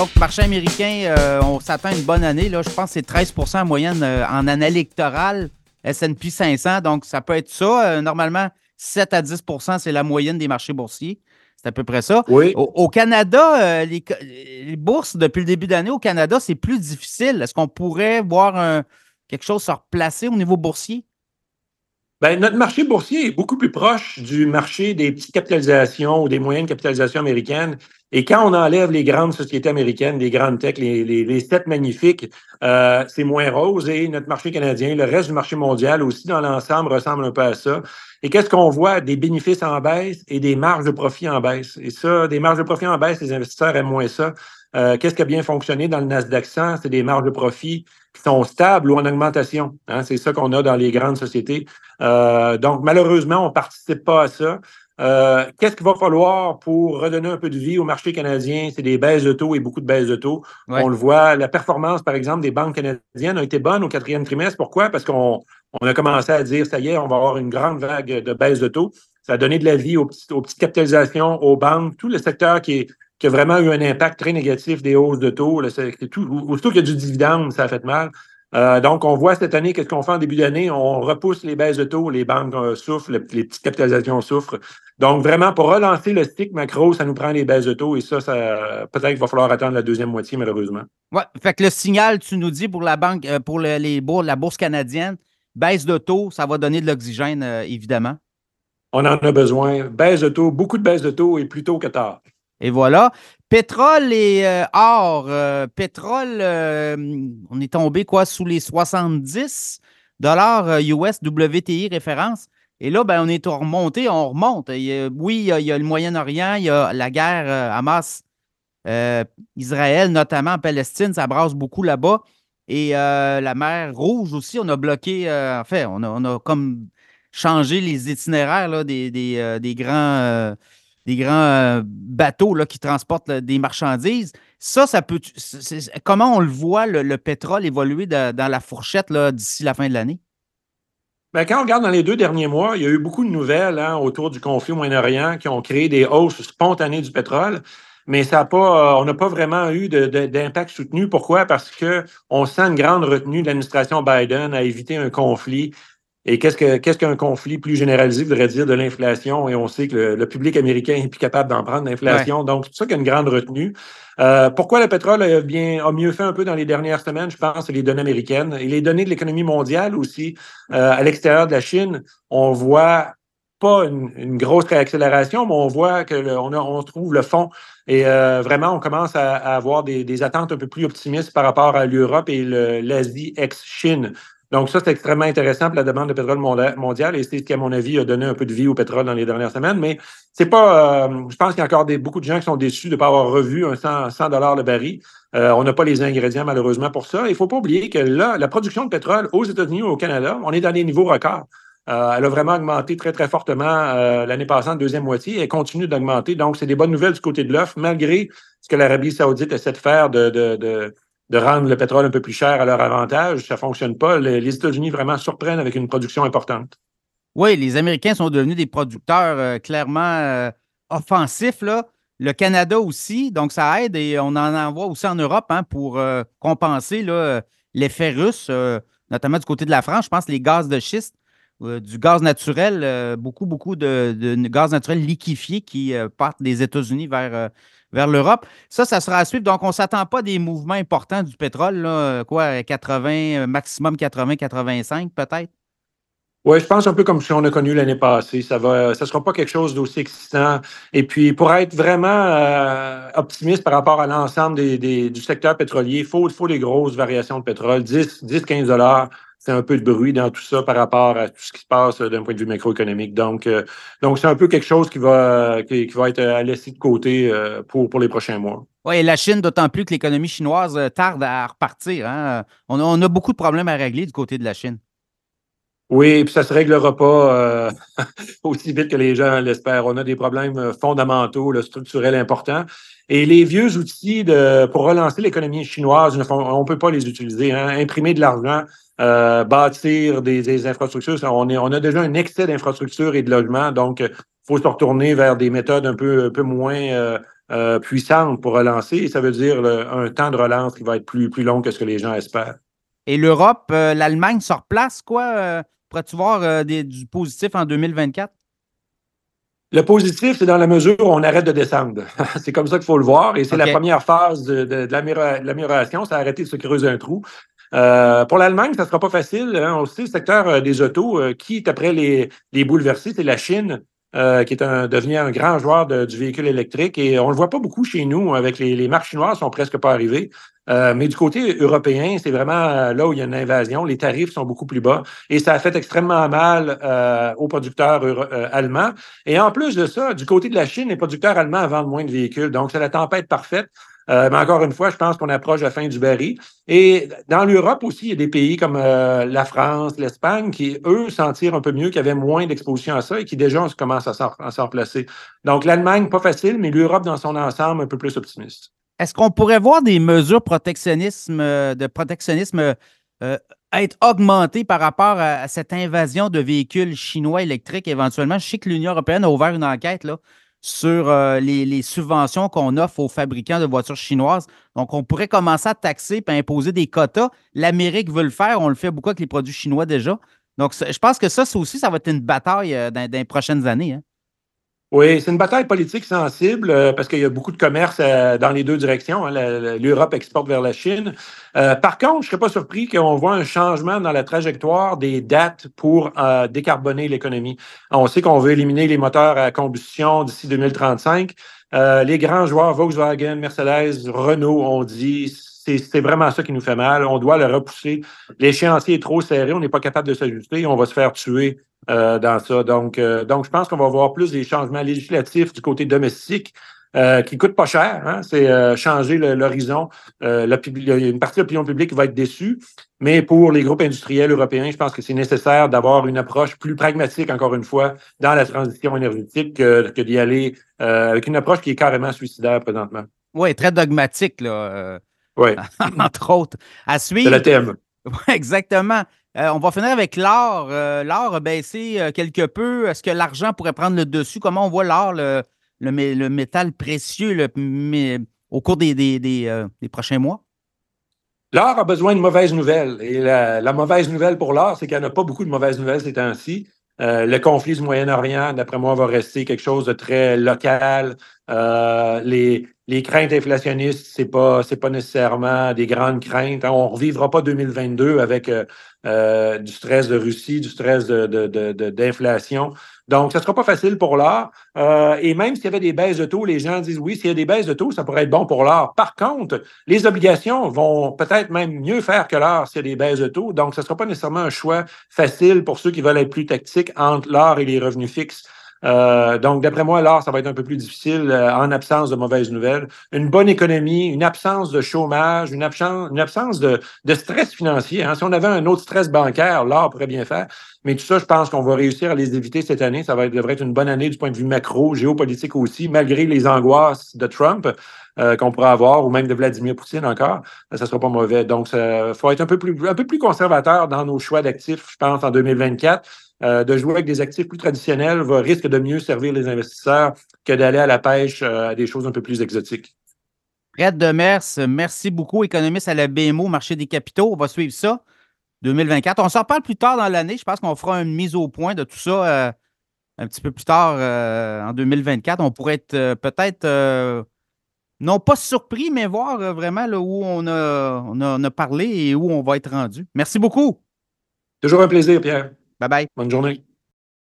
Donc, marché américain, euh, on s'attend à une bonne année. Là. Je pense que c'est 13% en moyenne euh, en année électorale, S&P 500. Donc, ça peut être ça. Euh, normalement, 7 à 10% c'est la moyenne des marchés boursiers. C'est à peu près ça. Oui. Au, au Canada, les, les bourses, depuis le début d'année, au Canada, c'est plus difficile. Est-ce qu'on pourrait voir un, quelque chose se replacer au niveau boursier? Ben, notre marché boursier est beaucoup plus proche du marché des petites capitalisations ou des moyennes capitalisations américaines. Et quand on enlève les grandes sociétés américaines, les grandes tech, les, les, les sept magnifiques, euh, c'est moins rose. Et notre marché canadien, le reste du marché mondial aussi dans l'ensemble ressemble un peu à ça. Et qu'est-ce qu'on voit? Des bénéfices en baisse et des marges de profit en baisse. Et ça, des marges de profit en baisse, les investisseurs aiment moins ça. Euh, qu'est-ce qui a bien fonctionné dans le Nasdaq 100? C'est des marges de profit qui sont stables ou en augmentation. Hein? C'est ça qu'on a dans les grandes sociétés. Euh, donc, malheureusement, on ne participe pas à ça. Euh, Qu'est-ce qu'il va falloir pour redonner un peu de vie au marché canadien? C'est des baisses de taux et beaucoup de baisses de taux. Ouais. On le voit, la performance, par exemple, des banques canadiennes a été bonne au quatrième trimestre. Pourquoi? Parce qu'on on a commencé à dire, ça y est, on va avoir une grande vague de baisse de taux. Ça a donné de la vie aux petites, aux petites capitalisations, aux banques, tout le secteur qui, est, qui a vraiment eu un impact très négatif des hausses de taux. C'est tout, aussitôt qu'il y a du dividende, ça a fait mal. Euh, donc, on voit cette année, qu'est-ce qu'on fait en début d'année? On repousse les baisses de taux, les banques euh, souffrent, le- les petites capitalisations souffrent. Donc, vraiment, pour relancer le stick macro, ça nous prend les baisses de taux et ça, ça peut-être qu'il va falloir attendre la deuxième moitié, malheureusement. Ouais. Fait que le signal, tu nous dis pour la banque, euh, pour le- les bourses, la bourse canadienne, baisse de taux, ça va donner de l'oxygène, euh, évidemment. On en a besoin. Baisse de taux, beaucoup de baisse de taux et plus tôt que tard. Et voilà. Pétrole et euh, or. euh, pétrole, on est tombé quoi sous les 70 dollars US WTI référence. Et là, ben, on est remonté, on remonte. Oui, il y, a, le Moyen-Orient, il y a la guerre euh, Hamas, euh, Israël, notamment en Palestine, ça brasse beaucoup là-bas. Et euh, la mer Rouge aussi, on a bloqué, euh, en fait, on a, on a comme changé les itinéraires des, des, des grands. des grands bateaux là, qui transportent des marchandises. Ça, ça peut. comment on le voit, le, le pétrole évoluer dans la fourchette d'ici la fin de l'année? Ben, quand on regarde dans les deux derniers mois, il y a eu beaucoup de nouvelles hein, autour du conflit au Moyen-Orient qui ont créé des hausses spontanées du pétrole, mais ça a pas, euh, on n'a pas vraiment eu d'impact soutenu. Pourquoi? Parce que on sent une grande retenue de l'administration Biden à éviter un conflit. Et qu'est-ce que qu'est-ce qu'un conflit plus généralisé voudrait dire de l'inflation? Et on sait que le, le public américain est plus capable d'en prendre l'inflation. Donc, c'est pour ça qu'il y a une grande retenue. Euh, pourquoi le pétrole a, bien, a mieux fait un peu dans les dernières semaines? Je pense c'est les données américaines et les données de l'économie mondiale aussi. Euh, à l'extérieur de la Chine, on voit pas une, une grosse réaccélération, mais on voit que le- on, a- on trouve le fond et euh, vraiment on commence à, à avoir des, des attentes un peu plus optimistes par rapport à l'Europe et le- l'Asie ex-Chine. Donc ça, c'est extrêmement intéressant pour la demande de pétrole monda- mondial et c'est ce qui, à mon avis, a donné un peu de vie au pétrole dans les dernières semaines. Mais c'est pas, euh, je pense qu'il y a encore beaucoup de gens qui sont déçus de ne pas avoir revu un 100, 100 dollars le baril. Euh, on n'a pas les ingrédients, malheureusement, pour ça. Il ne faut pas oublier que là, la production de pétrole aux États-Unis ou au Canada, on est dans des niveaux records. Euh, elle a vraiment augmenté très, très fortement l'année passée, en deuxième moitié. et continue d'augmenter. Donc, c'est des bonnes nouvelles du côté de l'offre, malgré ce que l'Arabie saoudite essaie de faire de, de rendre le pétrole un peu plus cher à leur avantage. Ça ne fonctionne pas. Les, États-Unis vraiment surprennent avec une production importante. Oui, les Américains sont devenus des producteurs euh, clairement euh, offensifs. Le Canada aussi, donc ça aide et on en envoie aussi en Europe hein, pour euh, compenser l'effet russe, notamment du côté de la France. Je pense les gaz de schiste, du gaz naturel, euh, beaucoup, beaucoup de, gaz naturel liquéfié qui euh, partent des États-Unis vers, euh, vers l'Europe. Ça, ça sera à suivre. Donc, on ne s'attend pas à des mouvements importants du pétrole, euh, quoi, 80, euh, maximum 80, 85 peut-être? Oui, je pense un peu comme si on a connu l'année passée. Ça va, ça sera pas quelque chose d'aussi excitant. Et puis, pour être vraiment euh, optimiste par rapport à l'ensemble du secteur pétrolier, il faut, faut des grosses variations de pétrole. 10, 10 15 dollars, c'est un peu de bruit dans tout ça par rapport à tout ce qui se passe euh, d'un point de vue macroéconomique. Donc, euh, donc c'est un peu quelque chose qui va, qui, va être à laisser de côté euh, pour, pour les prochains mois. Oui, et la Chine, d'autant plus que l'économie chinoise euh, tarde à repartir. hein. On, on a beaucoup de problèmes à régler du côté de la Chine. Oui, puis ça se réglera pas euh, aussi vite que les gens l'espèrent. On a des problèmes euh, fondamentaux, structurels importants. Et les vieux outils de, pour relancer l'économie chinoise, ne on ne peut pas les utiliser. hein. Imprimer de l'argent, euh, bâtir des, infrastructures, on, a déjà un excès d'infrastructures et de logements. Donc, il faut se retourner vers des méthodes un peu, moins euh, puissante pour relancer. Et ça veut dire un temps de relance qui va être plus, plus long que ce que les gens espèrent. Et l'Europe, l'Allemagne se replace, quoi? Pourrais-tu voir du positif en 2024? Le positif, c'est dans la mesure où on arrête de descendre. c'est comme ça qu'il faut le voir. Et c'est la première phase de, de, de l'amélioration, c'est arrêter de se creuser un trou. Euh, pour l'Allemagne, ça ne sera pas facile. Hein. On sait, le secteur euh, des autos, euh, qui est après les, les bouleversés, c'est la Chine. Euh, qui est un, devenu un grand joueur de, du véhicule électrique. Et on ne le voit pas beaucoup chez nous. Avec les, les marques chinoises sont presque pas arrivées. Euh, mais du côté européen, c'est vraiment là où il y a une invasion. Les tarifs sont beaucoup plus bas et ça a fait extrêmement mal euh, aux producteurs allemands. Et en plus de ça, du côté de la Chine, les producteurs allemands vendent moins de véhicules. Donc, c'est la tempête parfaite. Euh, mais encore une fois, je pense qu'on approche la fin du baril. Et dans l'Europe aussi, il y a des pays comme euh, la France, l'Espagne, qui, eux, s'en tirent un peu mieux, qui avaient moins d'exposition à ça et qui déjà commencent à s'en replacer. Donc, l'Allemagne, pas facile, mais l'Europe dans son ensemble, un peu plus optimiste. Est-ce qu'on pourrait voir des mesures euh, de protectionnisme être augmentées par rapport à, cette invasion de véhicules chinois électriques éventuellement? Je sais que l'Union européenne a ouvert une enquête là, sur euh, les, subventions qu'on offre aux fabricants de voitures chinoises. Donc, on pourrait commencer à taxer et imposer des quotas. L'Amérique veut le faire. On le fait beaucoup avec les produits chinois déjà. Donc, je pense que ça, ça aussi, ça va être une bataille euh, dans, les prochaines années. Hein. Oui, c'est une bataille politique sensible euh, parce qu'il y a beaucoup de commerce euh, dans les deux directions. Hein. L'Europe exporte vers la Chine. Euh, par contre, je ne serais pas surpris qu'on voit un changement dans la trajectoire des dates pour décarboner l'économie. On sait qu'on veut éliminer les moteurs à combustion d'ici 2035. les grands joueurs Volkswagen, Mercedes, Renault ont dit c'est vraiment ça qui nous fait mal. On doit le repousser. L'échéancier est trop serré, on n'est pas capable de s'ajuster, on va se faire tuer euh, dans ça. Donc, euh, donc je pense qu'on va voir plus des changements législatifs du côté domestique euh, qui coûtent pas cher. Hein. C'est changer l'horizon. une partie de l'opinion publique va être déçue, mais pour les groupes industriels européens, je pense que c'est nécessaire d'avoir une approche plus pragmatique, encore une fois, dans la transition énergétique que, d'y aller avec une approche qui est carrément suicidaire présentement. Oui, très dogmatique, là. oui. entre autres. À suivre. C'est le thème. Oui, exactement. Euh, on va finir avec l'or. Euh, l'or a baissé euh, quelque peu. Est-ce que l'argent pourrait prendre le dessus? Comment on voit l'or, le, métal précieux, au cours des, des, prochains mois? L'or a besoin de mauvaises nouvelles. Et la, mauvaise nouvelle pour l'or, c'est qu'il n'y en a pas beaucoup de mauvaises nouvelles ces temps-ci. Le conflit du Moyen-Orient, d'après moi, va rester quelque chose de très local. les, les craintes inflationnistes, c'est pas c'est pas nécessairement des grandes craintes. On ne revivra pas 2022 avec euh, euh, du stress de Russie, du stress d'inflation. De, Donc, ce ne sera pas facile pour l'or. Euh, et même s'il y avait des baisses de taux, les gens disent oui, s'il y a des baisses de taux, ça pourrait être bon pour l'or. Par contre, les obligations vont peut-être même mieux faire que l'or s'il y a des baisses de taux. Donc, ce ne sera pas nécessairement un choix facile pour ceux qui veulent être plus tactiques entre l'or et les revenus fixes. Euh, donc, d'après moi, là, ça va être un peu plus difficile euh, en absence de mauvaises nouvelles. Une bonne économie, une absence de chômage, une absence, une absence de, de stress financier. Hein. Si on avait un autre stress bancaire, l'art pourrait bien faire. Mais tout ça, je pense qu'on va réussir à les éviter cette année. Ça va être, devrait être une bonne année du point de vue macro, géopolitique aussi, malgré les angoisses de Trump euh, qu'on pourrait avoir, ou même de Vladimir Poutine encore. Ça ne sera pas mauvais. Donc, il faut être un peu plus, un peu plus conservateur dans nos choix d'actifs, je pense, en 2024. Euh, de jouer avec des actifs plus traditionnels va, risque de mieux servir les investisseurs que d'aller à la pêche euh, à des choses un peu plus exotiques. Fred Demers, merci beaucoup, économiste à la BMO, marché des capitaux. On va suivre ça 2024. On s'en parle plus tard dans l'année. Je pense qu'on fera une mise au point de tout ça euh, un petit peu plus tard en 2024. On pourrait être peut-être non pas surpris, mais voir vraiment là, où on a, on a parlé et où on va être rendu. Merci beaucoup. Toujours un plaisir, Pierre. Bye bye. Bonne journée.